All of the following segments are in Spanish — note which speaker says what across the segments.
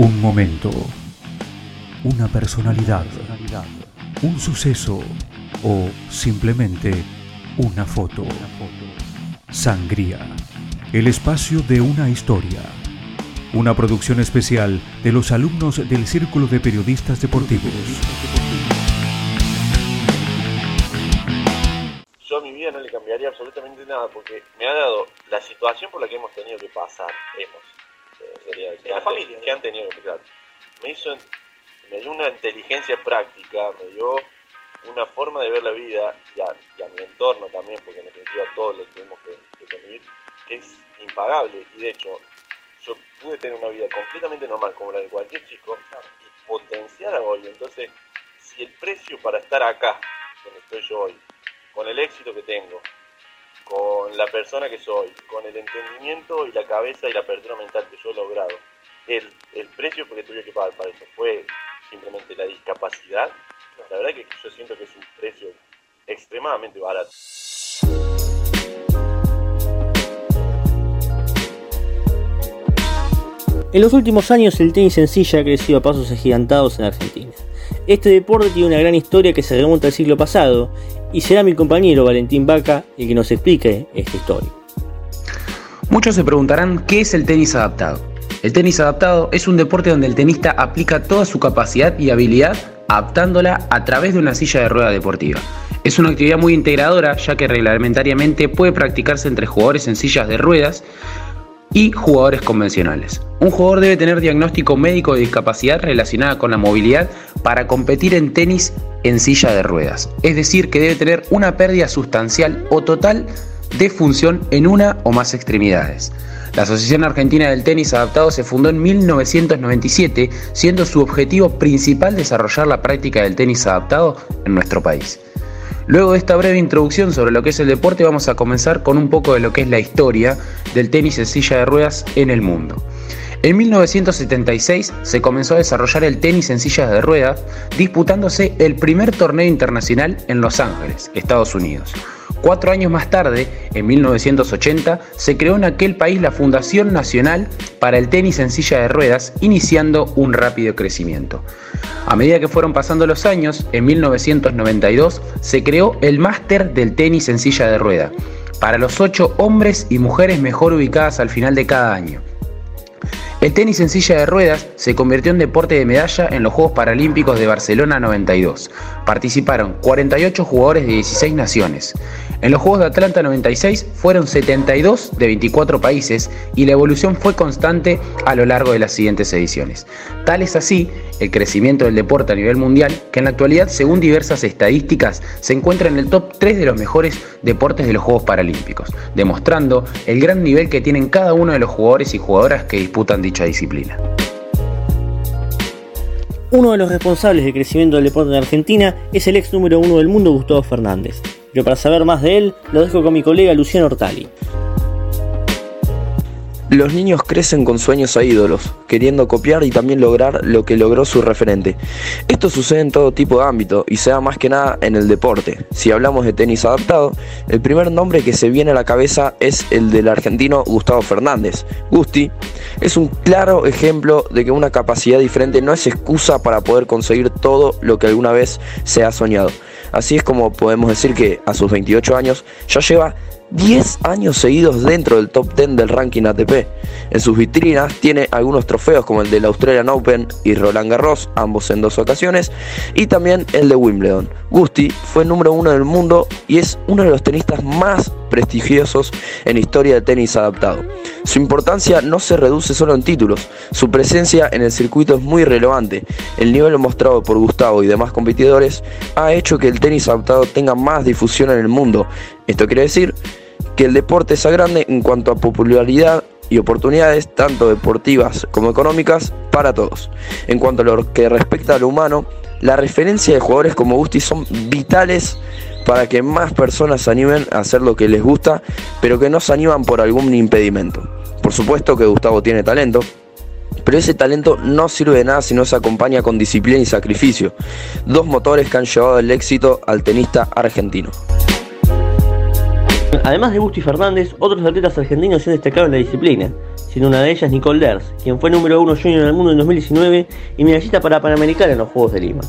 Speaker 1: Un momento, una personalidad, un suceso o simplemente una foto. Sangría, el espacio de una historia. Una producción especial de los alumnos del Círculo de Periodistas Deportivos.
Speaker 2: Yo a mi vida no le cambiaría absolutamente nada porque me ha dado la situación por la que hemos tenido que pasar, hemos, que, han,
Speaker 3: familia,
Speaker 2: que han tenido. Me hizo, me dio una inteligencia práctica, me dio una forma de ver la vida y a, y a mi entorno también, porque en definitiva todos lo tenemos que, que convivir, que es impagable. Y de hecho, yo pude tener una vida completamente normal como la de cualquier chico y potenciar a hoy. Entonces, si el precio para estar acá, donde estoy yo hoy, con el éxito que tengo, con la persona que soy, con el entendimiento y la cabeza y la apertura mental que yo he logrado, el, el precio que tuve que pagar para eso fue simplemente la discapacidad, la verdad que yo siento que es un precio extremadamente barato.
Speaker 4: En los últimos años el tenis en silla ha crecido a pasos agigantados en Argentina. Este deporte tiene una gran historia que se remonta al siglo pasado y será mi compañero Valentín Vaca el que nos explique esta historia.
Speaker 5: Muchos se preguntarán qué es el tenis adaptado. El tenis adaptado es un deporte donde el tenista aplica toda su capacidad y habilidad adaptándola a través de una silla de rueda deportiva. Es una actividad muy integradora ya que reglamentariamente puede practicarse entre jugadores en sillas de ruedas y jugadores convencionales. Un jugador debe tener diagnóstico médico de discapacidad relacionada con la movilidad para competir en tenis en silla de ruedas. Es decir, que debe tener una pérdida sustancial o total de función en una o más extremidades. La Asociación Argentina del Tenis Adaptado se fundó en 1997, siendo su objetivo principal desarrollar la práctica del tenis adaptado en nuestro país. Luego de esta breve introducción sobre lo que es el deporte, vamos a comenzar con un poco de lo que es la historia del tenis en silla de ruedas en el mundo. En 1976 se comenzó a desarrollar el tenis en sillas de ruedas, disputándose el primer torneo internacional en Los Ángeles, Estados Unidos. Cuatro años más tarde, en 1980, se creó en aquel país la Fundación Nacional para el Tenis en Silla de Ruedas, iniciando un rápido crecimiento. A medida que fueron pasando los años, en 1992 se creó el Máster del Tenis en Silla de Rueda, para los ocho hombres y mujeres mejor ubicadas al final de cada año. El tenis en silla de ruedas se convirtió en deporte de medalla en los Juegos Paralímpicos de Barcelona 92. Participaron 48 jugadores de 16 naciones. En los Juegos de Atlanta 96 fueron 72 de 24 países y la evolución fue constante a lo largo de las siguientes ediciones. Tal es así el crecimiento del deporte a nivel mundial que en la actualidad, según diversas estadísticas, se encuentra en el top 3 de los mejores deportes de los Juegos Paralímpicos, demostrando el gran nivel que tienen cada uno de los jugadores y jugadoras que disputan dicha disciplina.
Speaker 4: Uno de los responsables del crecimiento del deporte en Argentina es el ex número uno del mundo Gustavo Fernández. Pero para saber más de él, lo dejo con mi colega Luciano Ortali.
Speaker 6: Los niños crecen con sueños a ídolos, queriendo copiar y también lograr lo que logró su referente. Esto sucede en todo tipo de ámbito y se da más que nada en el deporte. Si hablamos de tenis adaptado, el primer nombre que se viene a la cabeza es el del argentino Gustavo Fernández. Gusti es un claro ejemplo de que una capacidad diferente no es excusa para poder conseguir todo lo que alguna vez se ha soñado. Así es como podemos decir que a sus 28 años ya lleva 10 años seguidos dentro del top 10 del ranking ATP. En sus vitrinas tiene algunos trofeos como el del Australian Open y Roland Garros, ambos en dos ocasiones, y también el de Wimbledon. Gusti fue número uno del mundo y es uno de los tenistas más prestigiosos en historia de tenis adaptado. Su importancia no se reduce solo en títulos, su presencia en el circuito es muy relevante. El nivel mostrado por Gustavo y demás competidores ha hecho que el tenis adaptado tenga más difusión en el mundo. Esto quiere decir que el deporte sea grande en cuanto a popularidad y oportunidades tanto deportivas como económicas para todos. En cuanto a lo que respecta a lo humano, la referencia de jugadores como Gusti son vitales para que más personas se animen a hacer lo que les gusta, pero que no se animan por algún impedimento. Por supuesto que Gustavo tiene talento, pero ese talento no sirve de nada si no se acompaña con disciplina y sacrificio, dos motores que han llevado el éxito al tenista argentino.
Speaker 4: Además de Gusti Fernández, otros atletas argentinos se han destacado en la disciplina, siendo una de ellas Nicole Ders, quien fue número uno junior en el mundo en 2019 y medallista para Panamericana en los Juegos de Lima.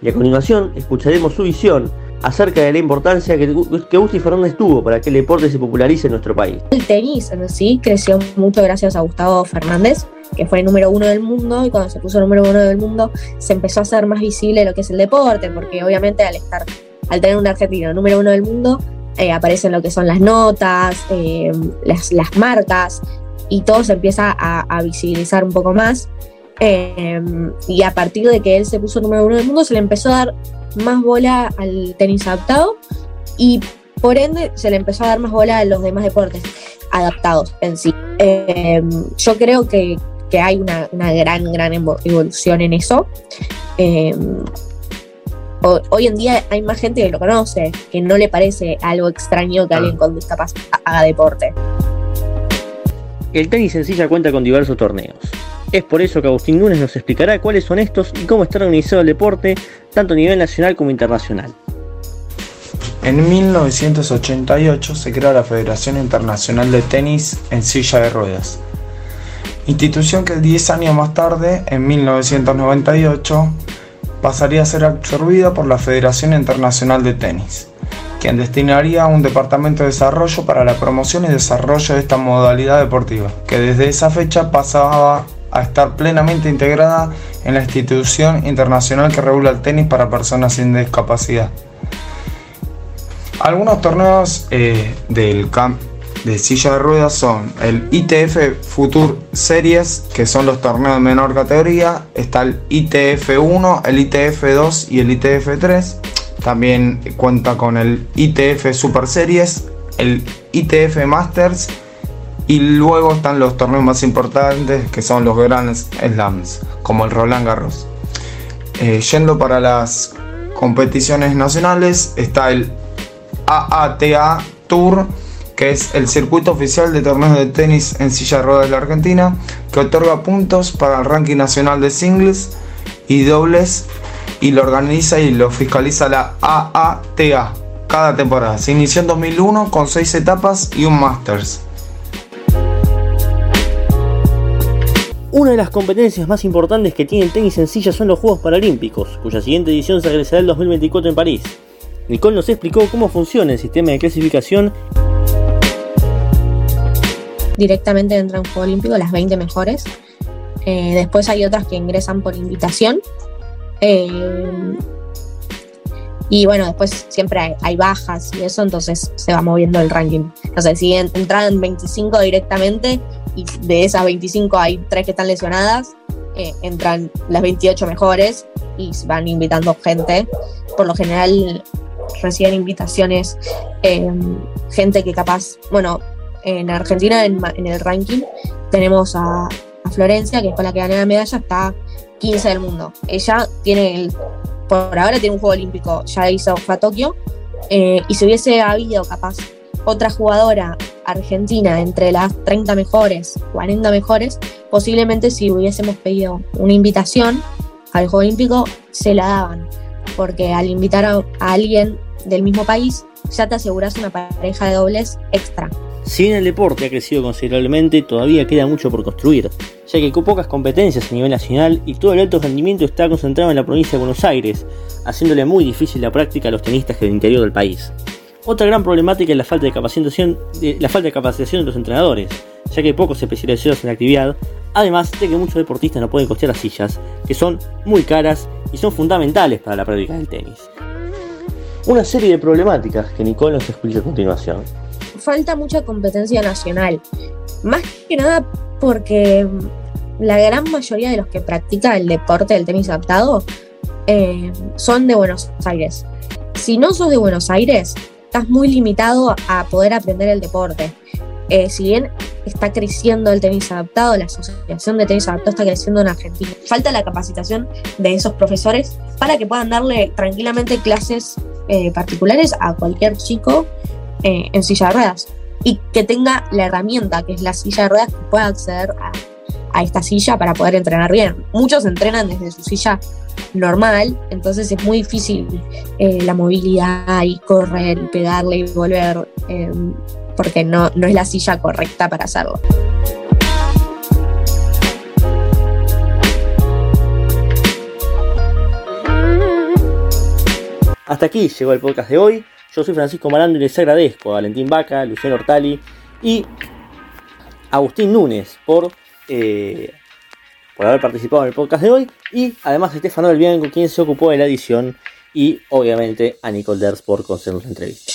Speaker 4: Y a continuación escucharemos su visión acerca de la importancia que, que Gusti Fernández tuvo para que el deporte se popularice en nuestro país.
Speaker 3: El tenis en sí creció mucho gracias a Gustavo Fernández, que fue el número uno del mundo, y cuando se puso número uno del mundo se empezó a hacer más visible lo que es el deporte, porque obviamente al estar, al tener un argentino número uno del mundo, eh, aparecen lo que son las notas, eh, las, las, marcas, y todo se empieza a, visibilizar un poco más. Eh, y a partir de que él se puso número uno del mundo, se le empezó a dar más bola al tenis adaptado y por ende se le empezó a dar más bola a los demás deportes adaptados en sí. Yo creo que, que hay una, una, gran, gran evolución en eso. Hoy en día hay más gente que lo conoce, que no le parece algo extraño que alguien con discapacidad haga deporte.
Speaker 4: El tenis en silla cuenta con diversos torneos. Es por eso que Agustín Núñez nos explicará cuáles son estos y cómo está organizado el deporte, tanto a nivel nacional como internacional.
Speaker 7: En 1988 se creó la Federación Internacional de Tenis en Silla de Ruedas, institución que 10 años más tarde, en 1998, pasaría a ser absorbida por la Federación Internacional de Tenis, quien destinaría un departamento de desarrollo para la promoción y desarrollo de esta modalidad deportiva, que desde esa fecha pasaba a estar plenamente integrada en la institución internacional que regula el tenis para personas sin discapacidad. Algunos torneos eh, del camp de silla de ruedas son el ITF Future Series, que son los torneos de menor categoría, está el ITF 1, el ITF 2 y el ITF 3. También cuenta con el ITF Super Series, el ITF Masters y luego están los torneos más importantes que son los Grand Slams, como el Roland Garros. Eh, yendo para las competiciones nacionales, está el AATA Tour, que es el circuito oficial de torneos de tenis en silla de ruedas de la Argentina, que otorga puntos para el ranking nacional de singles y dobles y lo organiza y lo fiscaliza la AATA cada temporada. Se inició en 2001 con 6 etapas y un Masters.
Speaker 4: Una de las competencias más importantes que tiene el tenis en silla son los Juegos Paralímpicos, cuya siguiente edición se realizará el 2024 en París. Nicole nos explicó cómo funciona el sistema de clasificación.
Speaker 3: Directamente entran en Juego Olímpico las 20 mejores. Eh, después hay otras que ingresan por invitación. Eh, y bueno, después siempre hay, bajas y eso, entonces se va moviendo el ranking. O sea, si entran 25 directamente, y de esas 25 hay 3 que están lesionadas, eh, entran las 28 mejores y van invitando gente. Por lo general reciben invitaciones gente que capaz, bueno, en Argentina en, el ranking tenemos a, Florencia, que con la que gané la medalla, está 15 del mundo. Ella tiene el, por ahora tiene un juego olímpico, ya hizo, fue a Tokio, eh, y si hubiese habido capaz otra jugadora argentina entre las 30 mejores, 40 mejores, posiblemente si hubiésemos pedido una invitación al Juego Olímpico, se la daban. Porque al invitar a alguien del mismo país, ya te aseguras una pareja de dobles extra.
Speaker 4: Si bien el deporte ha crecido considerablemente, todavía queda mucho por construir, ya que con pocas competencias a nivel nacional y todo el alto rendimiento está concentrado en la provincia de Buenos Aires, haciéndole muy difícil la práctica a los tenistas del interior del país. Otra gran problemática es la falta de capacitación de, la falta de, capacitación de los entrenadores, ya que hay pocos especializados en la actividad, además de que muchos deportistas no pueden costear las sillas, que son muy caras y son fundamentales para la práctica del tenis. Una serie de problemáticas que Nicole nos explica a continuación.
Speaker 3: Falta mucha competencia nacional, más que nada porque la gran mayoría de los que practican el deporte del tenis adaptado eh, son de Buenos Aires. Si no sos de Buenos Aires, estás muy limitado a poder aprender el deporte. Eh, si bien está creciendo el tenis adaptado, la Asociación de Tenis Adaptado está creciendo en Argentina, falta la capacitación de esos profesores para que puedan darle tranquilamente clases eh, particulares a cualquier chico eh, en silla de ruedas y que tenga la herramienta que es la silla de ruedas que pueda acceder a, esta silla para poder entrenar bien. Muchos entrenan desde su silla normal, entonces es muy difícil eh, la movilidad y correr y pegarle y volver, eh, porque no, no es la silla correcta para hacerlo.
Speaker 4: Hasta aquí llegó el podcast de hoy. Yo soy Francisco Marando y les agradezco a Valentín Vaca, Luciano Ortali y Agustín Núñez por, eh, por haber participado en el podcast de hoy. Y además a Estefano del Bianco, quien se ocupó de la edición. Y obviamente a Nicole Ders por concedernos la entrevista.